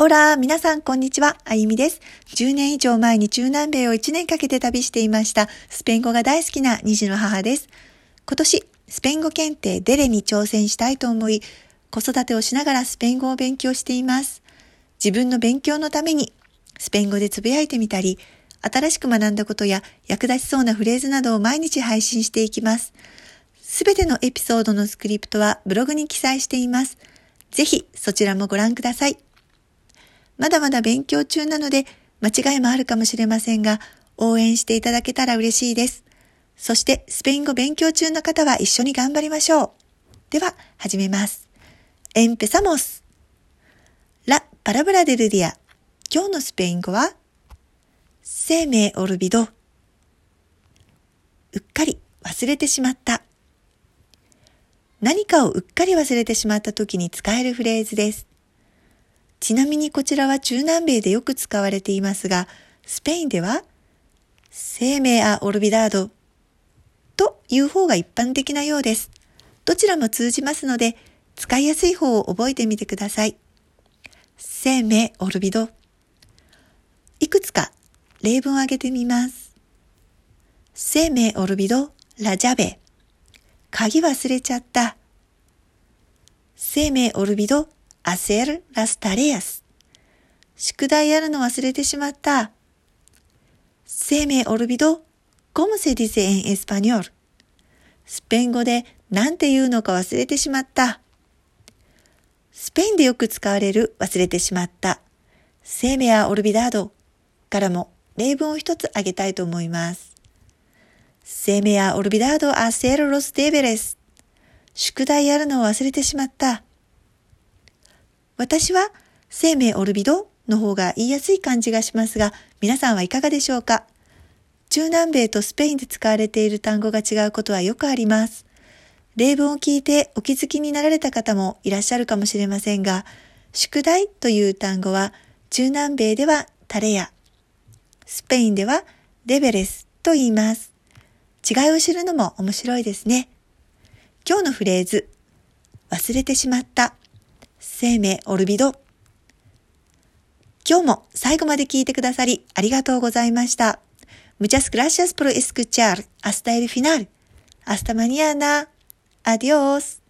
オラ皆さんこんにちは、あゆみです。10年以上前に中南米を1年かけて旅していましたスペイン語が大好きな2児の母です。今年、スペイン語検定デレに挑戦したいと思い、子育てをしながらスペイン語を勉強しています。自分の勉強のために、スペイン語でつぶやいてみたり、新しく学んだことや役立ちそうなフレーズなどを毎日配信していきます。すべてのエピソードのスクリプトはブログに記載しています。ぜひそちらもご覧ください。まだまだ勉強中なので間違いもあるかもしれませんが、応援していただけたら嬉しいです。そしてスペイン語勉強中の方は一緒に頑張りましょう。では、始めます。エンペサモス。ラ・パラブラデルディア。今日のスペイン語は、生命オルビド。うっかり忘れてしまった。何かをうっかり忘れてしまった時に使えるフレーズです。ちなみにこちらは中南米でよく使われていますが、スペインでは、生命アオルビダードという方が一般的なようです。どちらも通じますので、使いやすい方を覚えてみてください。生命オルビド。いくつか例文を挙げてみます。生命オルビドラジャベ。鍵忘れちゃった。生命オルビド hacer las ア宿題やるの忘れてしまった。せめ olvidó cómo se dice en español。スペイン語で何て言うのか忘れてしまった？スペインでよく使われる忘れてしまった。せめは olvidado からも例文を一つ挙げたいと思います。せめ a olvidado hacer los ス。宿題やるのを忘れてしまった。私は生命オルビドの方が言いやすい感じがしますが、皆さんはいかがでしょうか？中南米とスペインで使われている単語が違うことはよくあります。例文を聞いてお気づきになられた方もいらっしゃるかもしれませんが、宿題という単語は中南米では tarea、スペインでは deberes と言います。違いを知るのも面白いですね。今日のフレーズ、忘れてしまった。 Se me olvidó。今日も最後まで聞いてくださりありがとうございました。 Muchas gracias por escuchar, hasta el final, hasta mañana,アディオース。